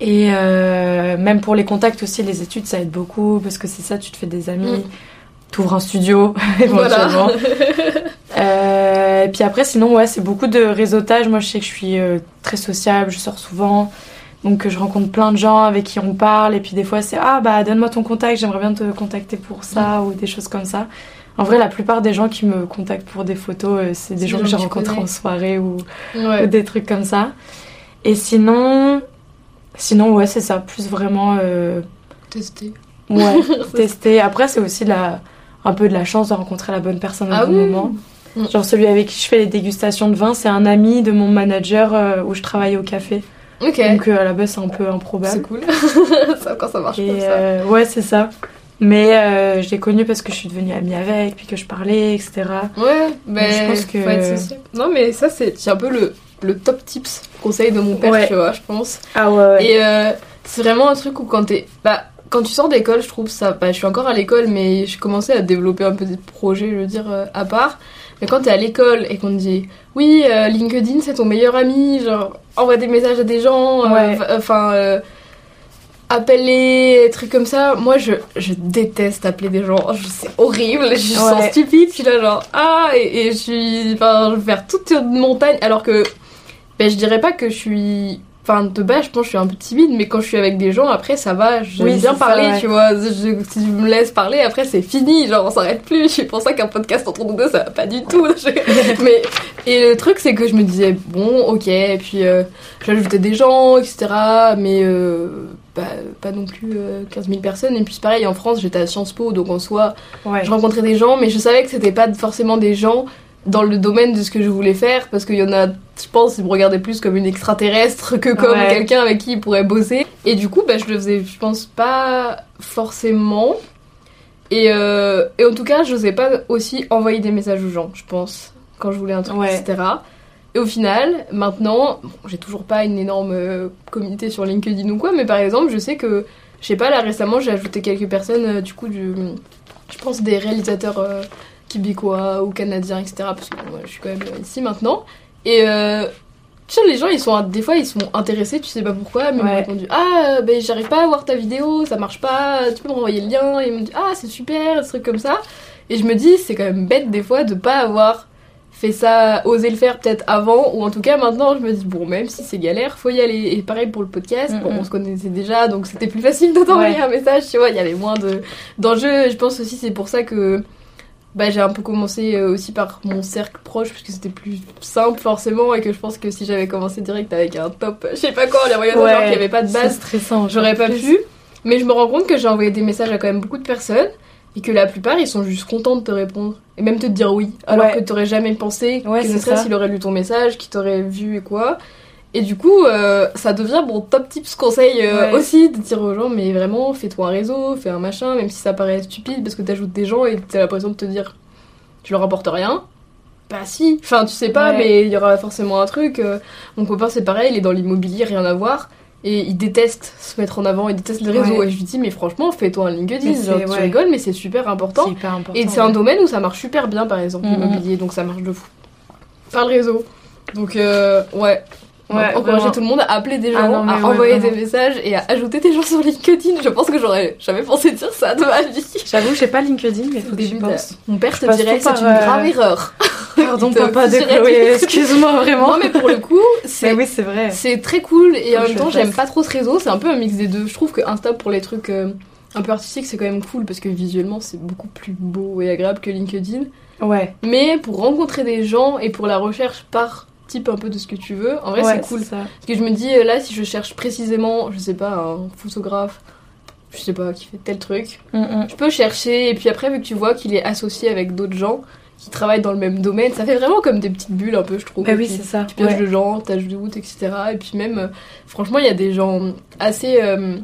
Et euh, même pour les contacts aussi, les études, ça aide beaucoup parce que c'est ça, tu te fais des amis, Mm. t'ouvres un studio éventuellement. Euh, et puis après, sinon, ouais, c'est beaucoup de réseautage. Moi, je sais que je suis euh, très sociable, je sors souvent. Donc, je rencontre plein de gens avec qui on parle. Et puis, des fois, c'est Ah, bah, donne-moi ton contact, j'aimerais bien te contacter pour ça, ou des choses comme ça. En vrai, la plupart des gens qui me contactent pour des photos, euh, c'est des gens que j'ai rencontrés en soirée ou, des trucs comme ça. Et sinon, sinon ouais, c'est ça. Plus vraiment, euh, Tester. ouais, tester. Après, c'est aussi la, un peu de la chance de rencontrer la bonne personne au Ah bon oui. moment. Mm. Genre celui avec qui je fais les dégustations de vin, c'est un ami de mon manager euh, où je travaille au café. Ok. Donc euh, à la base c'est un peu c'est improbable. cool. ça, quand ça marche Et comme ça. ouais c'est ça. Mais euh, je l'ai connu parce que je suis devenue amie avec, puis que je parlais, etc. Ouais, mais je pense que- faut être sociable. Non, mais ça, c'est c'est un peu le, le top tips conseil de mon père, Ouais. tu vois, je pense. Ah ouais. Et euh, c'est vraiment un truc où quand t'es. Bah, quand tu sors d'école, je trouve ça. Bah, je suis encore à l'école, mais je commençais à développer un peu des projets, je veux dire, euh, à part. Mais quand t'es à l'école et qu'on te dit oui, euh, LinkedIn c'est ton meilleur ami, genre envoie des messages à des gens, Ouais. enfin euh, appelle-les, trucs comme ça. Moi je, je déteste appeler des gens, c'est horrible, je suis Ouais. stupide, je suis là genre ah et, et je suis. Enfin, je vais faire toute une montagne alors que ben, je dirais pas que je suis. Enfin, de base, je pense que je suis un peu timide, mais quand je suis avec des gens, après, ça va, j'aime Oui, bien ça, parler, ouais. tu vois. Je- si tu me laisses parler, après, c'est fini, genre, on s'arrête plus. C'est pour ça qu'un podcast entre nous deux, ça va pas du tout. Je- mais, et le truc, c'est que je me disais, bon, ok, et puis euh, j'ajoutais des gens, etc., mais euh, bah, pas non plus euh, 15 000 personnes. Et puis, pareil, en France, j'étais à Sciences Po, donc en soi, ouais. je rencontrais des gens, mais je savais que c'était pas forcément des gens dans le domaine de ce que je voulais faire, parce qu'il y en a, je pense, ils me regardaient plus comme une extraterrestre que comme Ouais. quelqu'un avec qui ils pourraient bosser. Et du coup, bah, je le faisais, je pense, pas forcément. Et, euh, et en tout cas, je n'osais pas aussi envoyer des messages aux gens, je pense, quand je voulais un truc, Ouais. etc. Et au final, maintenant, bon, j'ai toujours pas une énorme euh, communauté sur LinkedIn ou quoi, mais par exemple, je sais que, je sais pas, là récemment, j'ai ajouté quelques personnes, euh, du coup, du, je pense des réalisateurs euh, québécois ou canadiens, etc. Parce que ouais, je suis quand même euh, ici maintenant. Et euh, tu sais, les gens, ils sont, des fois, ils sont intéressés, tu sais pas pourquoi, mais ils m'ont répondu Ah, euh, ben j'arrive pas à voir ta vidéo, ça marche pas, tu peux me renvoyer le lien? Et ils me disent Ah, c'est super, des trucs comme ça. Et je me dis, c'est quand même bête des fois de pas avoir fait ça, osé le faire peut-être avant, ou en tout cas maintenant, je me dis, bon, même si c'est galère, faut y aller. Et pareil pour le podcast, bon, Mhm. on se connaissait déjà, donc c'était plus facile de t'envoyer Ouais. un message, tu vois, il y avait moins de d'enjeux. Je pense aussi c'est pour ça que bah, j'ai un peu commencé euh, aussi par mon cercle proche, parce que c'était plus simple forcément, et que je pense que si j'avais commencé direct avec un top, je sais pas quoi, les envoyant à des gens qui avait pas de base, j'aurais pas pu. Mais je me rends compte que j'ai envoyé des messages à quand même beaucoup de personnes et que la plupart ils sont juste contents de te répondre et même te dire oui alors Ouais. que t'aurais jamais pensé Ouais, que ce c'est serait ça. s'il aurait lu ton message, qu'il t'aurait vu et quoi. Et du coup, euh, ça devient mon top tips conseil euh, Ouais. aussi de dire aux gens mais vraiment fais-toi un réseau, fais un machin, même si ça paraît stupide parce que t'ajoutes des gens et t'as l'impression de te dire tu leur apportes rien. Bah si, enfin tu sais pas, Ouais. mais il y aura forcément un truc. euh, mon copain c'est pareil, il est dans l'immobilier, rien à voir. Et il déteste se mettre en avant, il déteste les réseaux. Ouais. Et je lui dis, mais franchement, fais-toi un LinkedIn. Genre, tu ouais. rigoles, mais c'est super important. Hyper important. Et c'est un domaine où ça marche super bien, par exemple, l'immobilier, donc ça marche de fou. Par le réseau. Donc, euh, ouais. Ouais, encourager tout le monde à appeler des ah gens, à envoyer des messages et à ajouter des gens sur LinkedIn. Je pense que j'aurais jamais pensé dire ça de ma vie. J'avoue, j'ai pas LinkedIn, mais faut que j'y pense. Mon père te dirait c'est une grave euh, erreur. Pardon, papa de Chloé, excuse-moi vraiment. Non, mais pour le coup, c'est oui, c'est vrai. C'est très cool et en même temps, j'aime pas trop ce réseau. C'est un peu un mix des deux. Je trouve que Insta pour les trucs euh, un peu artistiques, c'est quand même cool parce que visuellement, c'est beaucoup plus beau et agréable que LinkedIn. Ouais. Mais pour rencontrer des gens et pour la recherche par type un peu de ce que tu veux, en vrai, c'est cool. Ça. Parce que je me dis, euh, là, si je cherche précisément, je sais pas, un photographe, je sais pas, qui fait tel truc, mm, mm. je peux chercher et puis après, vu que tu vois qu'il est associé avec d'autres gens, qui travaillent dans le même domaine. Ça fait vraiment comme des petites bulles un peu, je trouve. Bah oui, c'est ça. Tu pièges de gens, de route, etc. Et puis même, euh, franchement, il y a des gens assez, euh,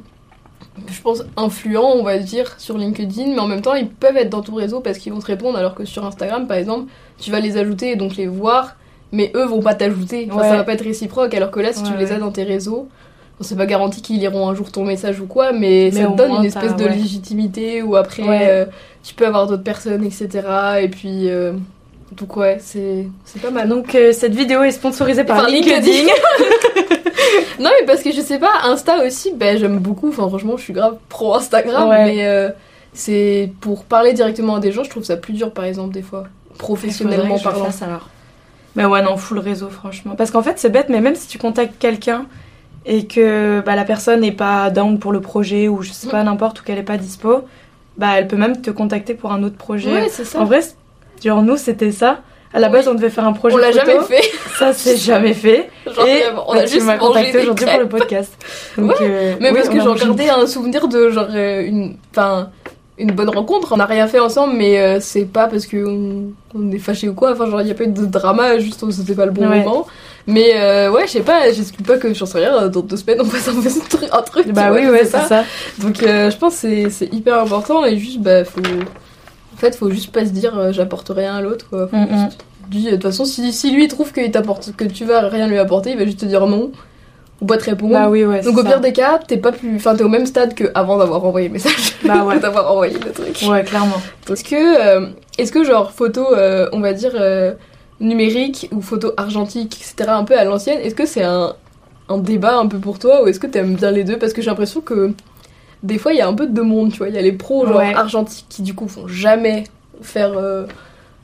je pense, influents, on va dire, sur LinkedIn, mais en même temps, ils peuvent être dans ton réseau parce qu'ils vont te répondre, alors que sur Instagram, par exemple, tu vas les ajouter et donc les voir, mais eux vont pas t'ajouter. Enfin, ça va pas être réciproque, alors que là, si tu les as dans tes réseaux, c'est pas garanti qu'ils liront un jour ton message ou quoi, mais, ça te donne une espèce de légitimité où après euh, tu peux avoir d'autres personnes, etc. Et puis. Euh, donc ouais, c'est pas mal. Donc euh, cette vidéo est sponsorisée par, LinkedIn. non mais parce que je sais pas, Insta aussi, ben j'aime beaucoup. Enfin franchement, je suis grave pro Instagram, mais c'est pour parler directement à des gens, je trouve ça plus dur par exemple des fois, professionnellement parlant. alors. Mais ouais non, full réseau franchement. Parce qu'en fait c'est bête, mais même si tu contactes quelqu'un et que bah, la personne n'est pas down pour le projet ou je sais pas n'importe ou qu'elle est pas dispo, bah elle peut même te contacter pour un autre projet. Ouais, c'est ça. En vrai, genre nous c'était ça. À la base, on devait faire un projet. On l'a jamais fait. Ça, c'est jamais fait. et on a juste contacté aujourd'hui pour le podcast. Donc, euh, mais parce que j'en gardais un souvenir de genre euh, une, enfin, une bonne rencontre. On n'a rien fait ensemble, mais euh, c'est pas parce qu'on on est fâché ou quoi. Enfin, genre, il n'y a pas eu de drama, juste c'était pas le bon moment. Mais euh, ouais, je sais pas, j'explique pas que j'en sais rien, dans deux semaines on passe un, truc, un truc. Bah oui, ouais, c'est ça. Donc euh, je pense que c'est hyper important et juste, bah, faut. En fait, faut juste pas se dire j'apporte rien à l'autre, quoi. Mm, mm. De toute façon, si, si lui trouve que, t'apporte, que tu vas rien lui apporter, il va juste te dire non ou pas te répondre. Bah oui, ouais. Donc au pire des cas, t'es pas plus, enfin t'es au même stade que avant d'avoir envoyé le message. Bah ouais. d'avoir envoyé le truc. Ouais, clairement. Parce que, est-ce que genre photo, on va dire numérique ou photo argentique, etc., un peu à l'ancienne, est-ce que c'est un, un, débat un peu pour toi ou est-ce que tu aimes bien les deux? Parce que j'ai l'impression que des fois il y a un peu de deux mondes, tu vois. Il y a les pros genre argentiques qui du coup font jamais faire euh,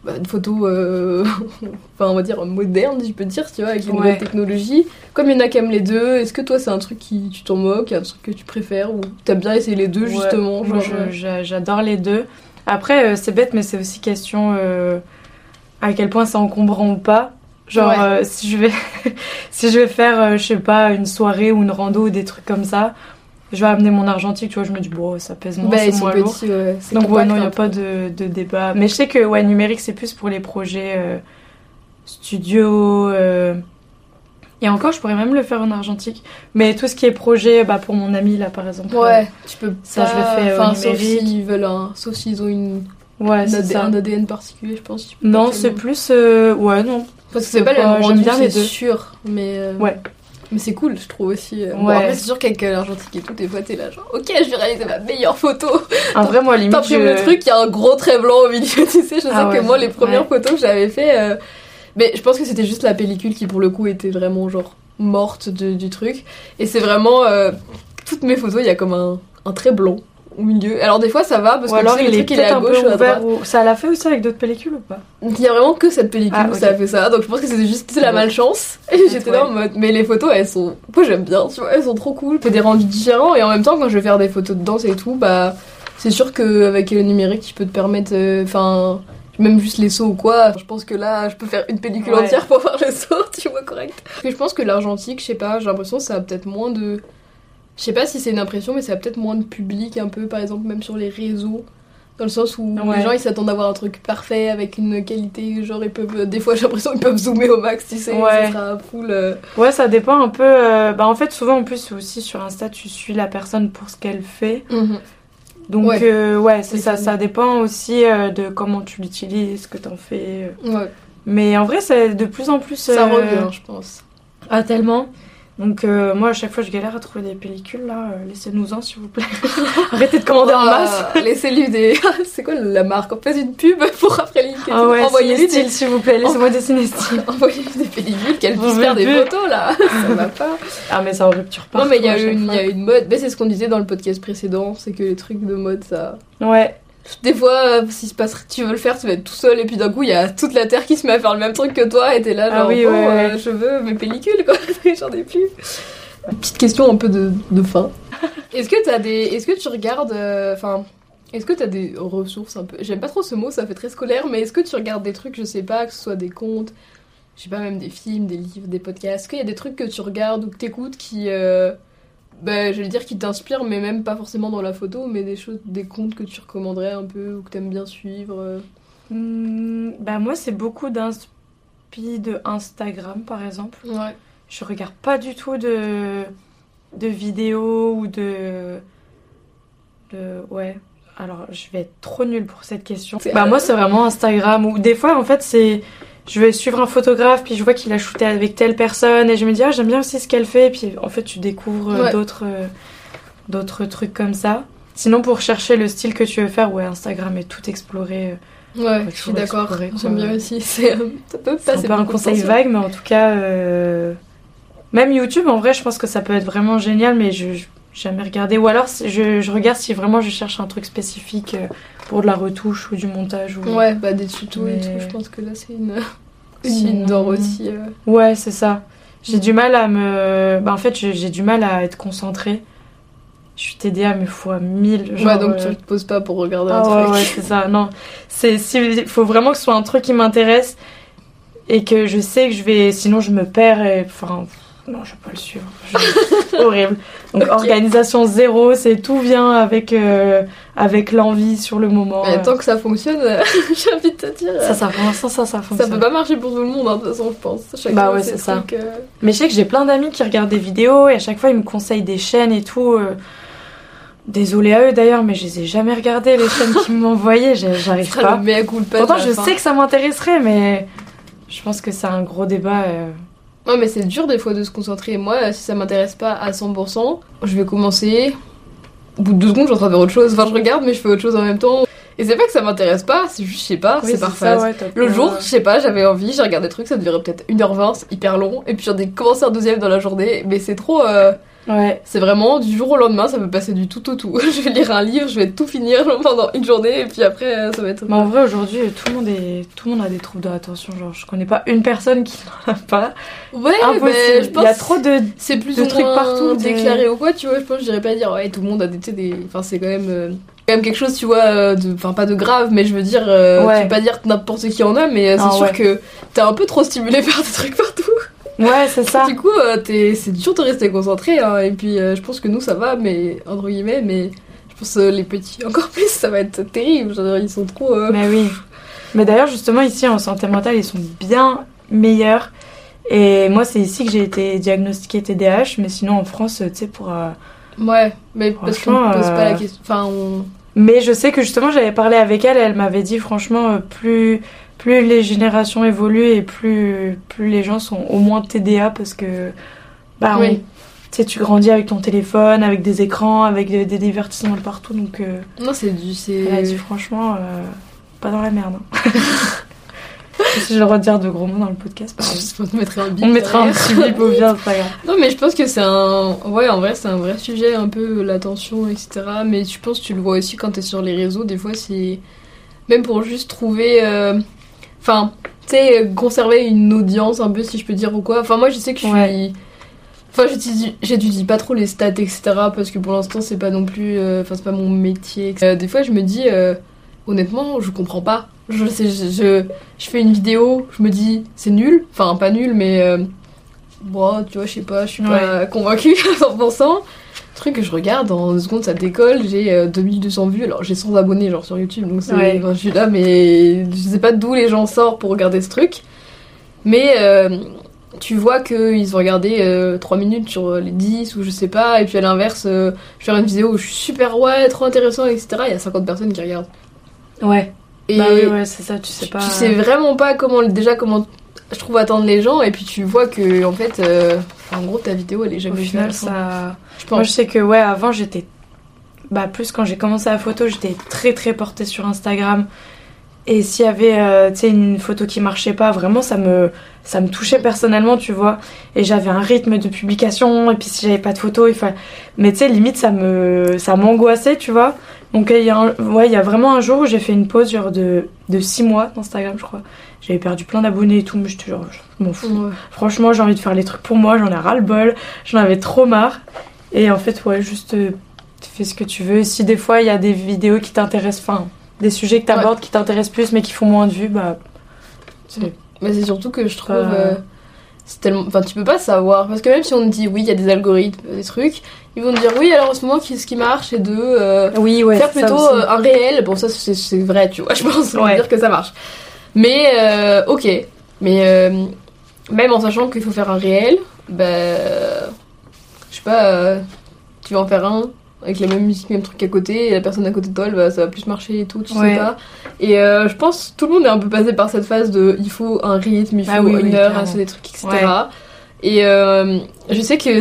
bah, une photo, euh, enfin on va dire moderne, je peux dire, tu vois, avec les nouvelles technologies. Comme il y en a qui aiment les deux, est-ce que toi c'est un truc qui tu t'en moques, un truc que tu préfères ou t'aimes bien essayer les deux justement Moi euh, j'adore les deux. Après c'est bête mais c'est aussi question à quel point c'est encombrant ou pas. Genre, euh, si, je vais si je vais faire, euh, je sais pas, une soirée ou une rando ou des trucs comme ça, je vais amener mon argentique, tu vois, je me dis, bon, ça pèse moins, bah, c'est moins lourd. Donc, ouais, non, il n'y a pas de, de, débat. Mais je sais que, ouais, numérique, c'est plus pour les projets euh, studio. Et encore, je pourrais même le faire en argentique. Mais tout ce qui est projet, bah, pour mon ami, là, par exemple. Ouais, tu peux. Ça, je le fais en numérique. Sauf s'ils veulent un... Sauf s'ils ont une Ouais, c'est un ADN particulier, je pense. Non, c'est plus. Euh, ouais, non. Parce que c'est pas le même rendu, c'est sûr. Mais. Euh, ouais. Mais c'est cool, je trouve aussi. Euh, ouais. après, c'est sûr qu'avec l'argentique et tout, des fois, t'es là, genre, ok, je vais réaliser ma meilleure photo. En vrai, moi, limite. T'imprimes le truc, il y a un gros trait blanc au milieu, tu sais. Je sais ah que moi, les premières photos que j'avais fait. Mais je pense que c'était juste la pellicule qui, pour le coup, était vraiment, genre, morte du truc. Et c'est vraiment. toutes mes photos, il y a comme un, un trait blanc au milieu. Alors des fois ça va parce que alors, il, est, à gauche ou à droite. Ça l'a fait aussi avec d'autres pellicules ou pas? Il y a vraiment que cette pellicule ah, où ça a fait ça. Donc je pense que c'était juste la malchance. Et j'étais là en mode mais les photos elles sont moi j'aime bien, tu vois, elles sont trop cool. Fait des rendus différents et en même temps quand je vais faire des photos de danse et tout, bah c'est sûr qu'avec le numérique tu peux te permettre euh, enfin même juste les sauts ou quoi. Je pense que là, je peux faire une pellicule entière pour voir le saut, tu vois, correct. je pense que l'argentique, je sais pas, j'ai l'impression que ça a peut-être moins de je sais pas si c'est une impression, mais ça a peut-être moins de public un peu, par exemple, même sur les réseaux. Dans le sens où les gens ils s'attendent à avoir un truc parfait avec une qualité, genre ils peuvent. Des fois j'ai l'impression qu'ils peuvent zoomer au max, tu sais, ouais. ça sera full. Euh. Ouais, ça dépend un peu. Euh, bah en fait, souvent en plus aussi sur Insta, tu suis la personne pour ce qu'elle fait. Mhm. Donc ouais, euh, c'est ça, ça dépend aussi de comment tu l'utilises, ce que t'en fais. Ouais. Mais en vrai, c'est de plus en plus. Ça revient, je pense. Ah, tellement? Donc euh, moi à chaque fois je galère à trouver des pellicules là, euh, laissez-nous-en s'il vous plaît. Arrêtez de commander en masse. Laissez-lui des... c'est quoi la marque? On fait une pub pour après LinkedIn. Ah ouais, Envoyez-lui style s'il vous plaît, laissez-moi dessiner style. Envoyez-lui des pellicules qu'elle puisse faire des photos là. ça va pas. Ah mais ça en rupture pas. Non mais il y, a une, y a une mode, mais c'est ce qu'on disait dans le podcast précédent, c'est que les trucs de mode ça... Ouais. Des fois, euh, si tu veux le faire, tu vas être tout seul, et puis d'un coup, il y a toute la terre qui se met à faire le même truc que toi, et t'es là, ah genre, ah oui, ouais, je veux mes pellicules, quoi, j'en ai plus. Petite question un peu de, de fin. Est-ce que t'as des, est-ce que tu regardes, euh, enfin, est-ce que t'as des ressources un peu, j'aime pas trop ce mot, ça fait très scolaire, mais est-ce que tu regardes des trucs, je sais pas, que ce soit des contes, je sais pas, même des films, des livres, des podcasts, est-ce qu'il y a des trucs que tu regardes ou que t'écoutes qui, euh, bah, je vais dire qui t'inspirent, mais même pas forcément dans la photo, mais des choses, des comptes que tu recommanderais un peu ou que t'aimes bien suivre euh hmm, Bah moi c'est beaucoup d'inspi de Instagram par exemple. Ouais je regarde pas du tout de, de vidéos ou de, de. Ouais. Alors, je vais être trop nulle pour cette question. Bah, moi, c'est vraiment Instagram. Ou des fois, en fait, c'est. Je vais suivre un photographe, puis je vois qu'il a shooté avec telle personne, et je me dis, ah, j'aime bien aussi ce qu'elle fait, et puis en fait, tu découvres d'autres, d'autres trucs comme ça. Sinon, pour chercher le style que tu veux faire, ouais, Instagram est tout exploré. Ouais, je suis d'accord. J'aime bien aussi. C'est peu, un, conseil vague, mais en tout cas, euh, même YouTube, en vrai, je pense que ça peut être vraiment génial, mais je jamais regardé. Ou alors, je, je, regarde si vraiment je cherche un truc spécifique euh, pour de la retouche ou du montage. Ou... Ouais, bah des tutos et tout. Je pense que là, c'est une, une d'or aussi. Euh. Ouais, c'est ça. J'ai du mal à me. Bah, en fait, j'ai du mal à être concentrée. Je suis TDA, mais fois 1000. Genre, ouais, donc tu euh, te poses pas pour regarder un ah, truc. Ouais, c'est ça. Non. Il faut vraiment que ce soit un truc qui m'intéresse et que je sais que je vais. Sinon, je me perds et. Enfin non, je vais pas le suivre. Horrible. Donc organisation zéro, c'est tout vient avec euh, avec l'envie sur le moment. Mais tant que ça fonctionne, j'ai envie de te dire. Ça, ça, pour l'instant, ça, ça fonctionne. Ça peut pas marcher pour tout le monde, hein, de toute façon, je pense. bah ouais, c'est ça. Euh. Mais je sais que j'ai plein d'amis qui regardent des vidéos et à chaque fois ils me conseillent des chaînes et tout. Euh. Désolée à eux d'ailleurs, mais je les ai jamais regardées les chaînes qu'ils envoyées, j'arrive pas. Pourtant, je sais que ça m'intéresserait, mais je pense que c'est un gros débat. Ouais, mais c'est dur des fois de se concentrer. Moi, si ça m'intéresse pas à 100%, je vais commencer. Au bout de deux secondes, je suis en train de faire autre chose. Enfin, je regarde, mais je fais autre chose en même temps. Et c'est pas que ça m'intéresse pas, c'est juste, je sais pas, c'est parfait. le jour, je sais pas, j'avais envie, j'ai regardé des trucs, ça durait peut-être 1h20, c'est hyper long. Et puis j'en ai commencé un deuxième dans la journée, mais c'est trop. Euh, Ouais. C'est vraiment du jour au lendemain, ça peut passer du tout au tout. je vais lire un livre, je vais tout finir pendant une journée et puis après euh, ça va être. Mais en vrai aujourd'hui tout le monde est tout le monde a des troubles de l'attention. Genre je connais pas une personne qui n'en a pas. Ouais, mais je pense il y a trop de c'est plus de trucs partout déclarés ou quoi. Tu vois, je pense je dirais pas dire ouais tout le monde a des des. Enfin c'est quand même. Euh, quand même quelque chose tu vois euh, de enfin pas de grave mais je veux dire ouais. je vais pas dire n'importe qui en a mais c'est ah, sûr que t'es un peu trop stimulé par des trucs partout Ouais, c'est ça. Du coup, euh, c'est dur de rester concentré. Hein, et puis, euh, je pense que nous, ça va, mais entre guillemets, mais je pense que les petits encore plus, ça va être terrible. Genre, ils sont trop. Euh, mais oui. Mais d'ailleurs, justement, ici en santé mentale, ils sont bien meilleurs. Et moi, c'est ici que j'ai été diagnostiquée TDAH, mais sinon en France, tu sais, pour. Ouais, mais parce qu'on ne pose pas la question. Enfin, on... Mais je sais que justement, j'avais parlé avec elle, elle m'avait dit, franchement, plus plus les générations évoluent et plus, plus les gens sont au moins TDA parce que bah, tu sais, tu grandis avec ton téléphone, avec des écrans, avec des, divertissements de partout. Donc, euh, non, c'est du. Elle a dit franchement, euh, pas dans la merde. Hein. si j'ai le droit de dire de gros mots dans le podcast, on mettrait un bip. On mettra un petit bip au bien, pas grave. Non, mais je pense que c'est un. Ouais, en vrai, c'est un vrai sujet, un peu l'attention, etc. Mais je pense que tu le vois aussi quand t'es sur les réseaux. Des fois, c'est. Même pour juste trouver. Euh, Enfin, tu sais, conserver une audience un peu, si je peux dire ou quoi. Enfin, moi, je sais que je suis. Enfin, j'étudie pas trop les stats, etc. Parce que pour l'instant, c'est pas non plus. Euh, enfin, c'est pas mon métier. Euh, des fois, je me dis, euh, honnêtement, je comprends pas. Je, sais, je, je, fais une vidéo, je me dis, c'est nul. Enfin, pas nul, mais. bon, tu vois, je sais pas, je suis pas convaincue à 100% truc que je regarde, en deux secondes ça décolle, j'ai 2200 euh, vues, alors j'ai 100 abonnés genre sur YouTube, donc c'est, je suis là, mais je sais pas d'où les gens sortent pour regarder ce truc. Mais euh, tu vois qu'ils ont regardé 3 euh, minutes sur les 10 ou je sais pas, et puis à l'inverse, je fais une vidéo où je suis super ouais, trop intéressant, etc. Il y a 50 personnes qui regardent. Ouais. Et bah oui, ouais, c'est ça, tu sais pas. Tu sais vraiment pas comment, déjà comment je trouve attendre les gens, et puis tu vois que en fait En gros, ta vidéo, elle est jamais Au final, fin. ça. Je Moi, je sais que, ouais, avant, j'étais. Bah, plus quand j'ai commencé la photo, j'étais très très portée sur Instagram. Et s'il y avait, euh, tu sais, une photo qui marchait pas, vraiment, ça me, ça me touchait personnellement, tu vois. Et j'avais un rythme de publication, et puis si j'avais pas de photo, il fallait. Mais tu sais, limite, ça me, ça m'angoissait, tu vois. Donc, il y, a un- ouais, il y a vraiment un jour où j'ai fait une pause, genre de, de 6 mois d'Instagram, je crois. J'avais perdu plein d'abonnés et tout, mais j'étais genre, je m'en fous. Ouais. Franchement, j'ai envie de faire les trucs pour moi, j'en ai ras-le-bol, j'en avais trop marre. Et en fait, ouais, juste euh, fais ce que tu veux. Si des fois il y a des vidéos qui t'intéressent, enfin, des sujets que t'abordes qui t'intéressent plus mais qui font moins de vues, bah. c'est- Mais c'est surtout que je trouve. Euh. euh, c'est tellement... Enfin, tu peux pas savoir. Parce que même si on te dit oui, il y a des algorithmes, des trucs, ils vont te dire oui, alors en ce moment, ce qui marche, c'est de. euh, Oui, ouais. faire plutôt euh, un réel. Bon, ça c'est vrai, tu vois, je pense, on va Ouais. dire que ça marche. Mais euh, ok, mais euh, même en sachant qu'il faut faire un réel, bah, je sais pas, euh, tu vas en faire un avec la même musique, même truc à côté, et la personne à côté de toi, ça va plus marcher et tout, tu Ouais. sais pas. Et je pense tout le monde est un peu passé par cette phase de il faut un rythme, il faut Ah oui, oui, une heure, c'est des trucs, etc. Ouais. Et je sais que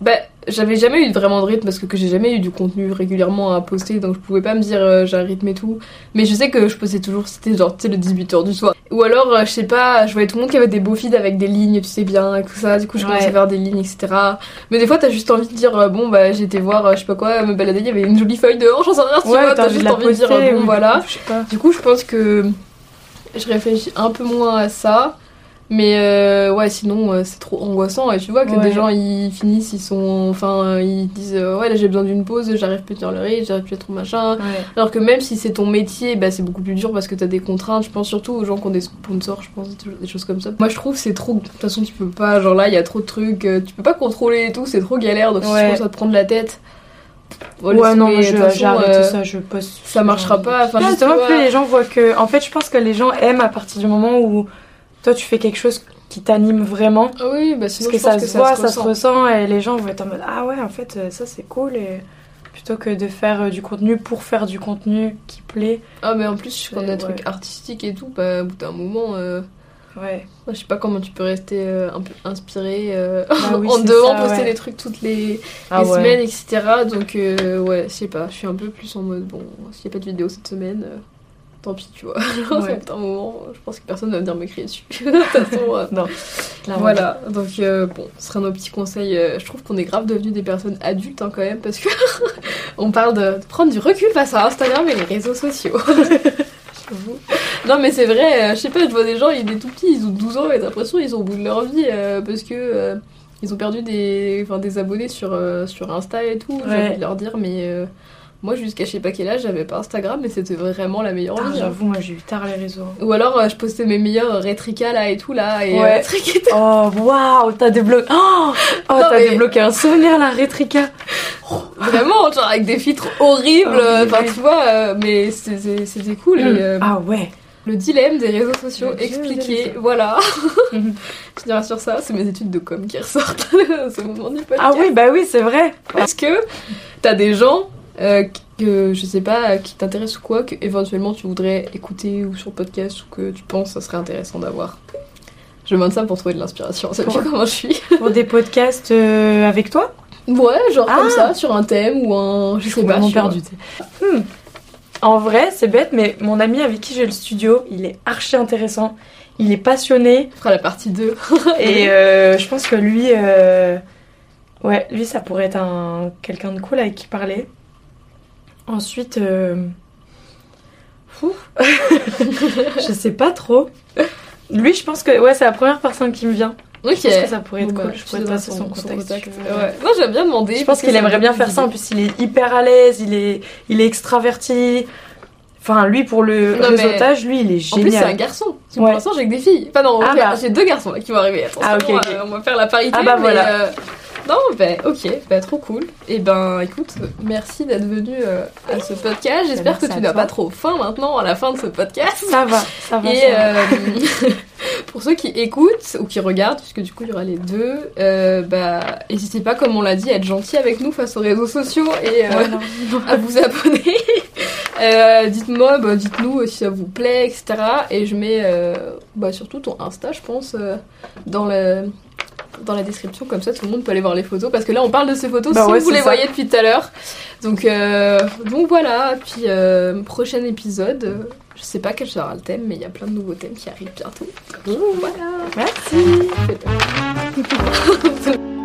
bah, j'avais jamais eu vraiment de rythme parce que, que j'ai jamais eu du contenu régulièrement à poster, donc je pouvais pas me dire euh, j'ai un rythme et tout. Mais je sais que je postais toujours, c'était genre, tu sais, le 18h du soir. Ou alors, euh, je sais pas, je voyais tout le monde qui avait des beaux feeds avec des lignes, tu sais bien, et tout ça. Du coup, je Ouais. commençais à faire des lignes, etc. Mais des fois, t'as juste envie de dire, euh, bon, bah, été voir, je sais pas quoi, me balader, il y avait une jolie feuille dehors, j'en sais rien, tu Ouais, vois, t'as juste envie de dire, bon, voilà. Du coup, je pense que je réfléchis un peu moins à ça. Mais euh, ouais, sinon euh, c'est trop angoissant et tu vois que Ouais. des gens ils finissent, ils sont, enfin ils disent euh, ouais là j'ai besoin d'une pause, j'arrive plus à tenir le rythme, j'arrive plus à trop machin. Ouais. Alors que même si c'est ton métier, bah, c'est beaucoup plus dur parce que t'as des contraintes. Je pense surtout aux gens qui ont des sponsors, je pense des- choses comme ça. Moi je trouve que c'est trop. De toute façon tu peux pas, genre là il y a trop de trucs, tu peux pas contrôler et tout, c'est trop galère. Donc si Ouais. tu commences à te prendre la tête. Ouais, non, j'arrête euh, tout ça, je poste. ça marchera pas. Enfin, Ah, juste, justement, vois- plus les gens voient que. En fait, je pense que les gens aiment à partir du moment où toi tu fais quelque chose qui t'anime vraiment. Ah oui, bah sinon Parce que je pense ça que se voit, ça se ressent. et les gens vont être en mode Ah ouais, en fait, euh, ça c'est cool. Et plutôt que de faire euh, du contenu pour faire du contenu qui plaît. Ah, mais en plus, quand on a des trucs artistiques et tout, bah, au bout d'un moment, euh, Ouais. je sais pas comment tu peux rester euh, un peu inspiré euh, oui, en devant ça, poster ouais. des trucs toutes les, Ah les ouais. semaines, etc. Donc, ouais, je sais pas, je suis un peu plus en mode bon, s'il y a pas de vidéo cette semaine, tant pis, tu vois. Genre, Ouais. c'est un moment, je pense que personne va venir me crier dessus. de toute façon, euh, Non. clairement. Voilà, donc euh, bon, ce sera nos petits conseils. Euh, je trouve qu'on est grave devenus des personnes adultes hein, quand même parce que on parle de, prendre du recul face à Instagram et les réseaux sociaux. Non mais c'est vrai, je sais pas, je vois des gens, ils sont tout petits, ils ont 12 ans et t'as l'impression qu'ils sont au bout de leur vie euh, parce que ils ont perdu des, enfin, des abonnés sur, sur Insta et tout. J'ai envie de leur dire, mais moi jusqu'à je sais pas quel âge, j'avais pas Instagram mais c'était vraiment la meilleure Ah, vie. hein. J'avoue, moi j'ai eu tard les réseaux. Ou alors euh, je postais mes meilleurs rétricas là et tout là et Ouais. euh, étaient- Oh waouh, t'as débloqué. Oh, oh t'as mais- débloqué un souvenir là, Rétrica. Vraiment, genre avec des filtres horribles, Horrible, euh, enfin ouais. tu vois, euh, mais c'était cool. Et, euh, Ah ouais. le dilemme des réseaux sociaux dieu expliqué, voilà. Je dirais sur ça, c'est mes études de com qui ressortent à ce moment du podcast. Ah oui, bah oui, c'est vrai. Parce que t'as des gens euh, que je sais pas, qui t'intéressent ou quoi, que éventuellement tu voudrais écouter ou sur podcast ou que tu penses ça serait intéressant d'avoir. Je demande ça pour trouver de l'inspiration, c'est Pour- comment je suis. Pour des podcasts euh, avec toi? Ouais, genre comme Ah. ça, sur un thème ou un. Je Je sais pas. tu sais. Hmm. En vrai, c'est bête, mais mon ami avec qui j'ai le studio, il est archi intéressant. Il est passionné. On fera la partie 2. et euh, je pense que lui, euh, ouais, lui, ça pourrait être un quelqu'un de cool avec qui parler. Ensuite, euh, je sais pas trop. Lui, je pense que ouais, c'est la première personne qui me vient. Ok. Je pense que ça pourrait être Bon, cool. bah, je pourrais passer son, contact. veux. Ouais. Moi j'aime bien demander. Je pense qu'il aimerait me bien faire ça. En plus, il est hyper à l'aise. Il est, il est extraverti. Enfin, lui pour le Non, mais- lui, il est En plus, c'est un génial. garçon. Ouais. Pour l'instant, j'ai que des filles. Enfin, non, Ah, bah. j'ai deux garçons là, qui vont arriver. Attention, Ah, ok, ok. euh, on va faire la parité. Ah, bah, mais, voilà. euh, Non, ben ok, bah, trop cool. Et ben écoute, merci d'être venu euh, à ce podcast. J'espère que tu n'as pas trop faim maintenant à la fin de ce podcast. Ça va, ça va. Et ça va. euh, pour ceux qui écoutent ou qui regardent, puisque du coup il y aura les deux, euh, bah n'hésitez pas, comme on l'a dit, à être gentil avec nous face aux réseaux sociaux et à vous abonner. Dites-moi, bah, dites-nous si ça vous plaît, etc. Et je mets bah, surtout ton Insta, je pense, dans le dans la description, comme ça tout le monde peut aller voir les photos. Parce que là, on parle de ces photos Bah si ouais, vous les ça. voyez depuis tout à l'heure. Donc, euh, donc voilà, puis euh, prochain épisode. euh, Je sais pas quel sera le thème, mais il y a plein de nouveaux thèmes qui arrivent bientôt. Voilà. Merci. C'est tout.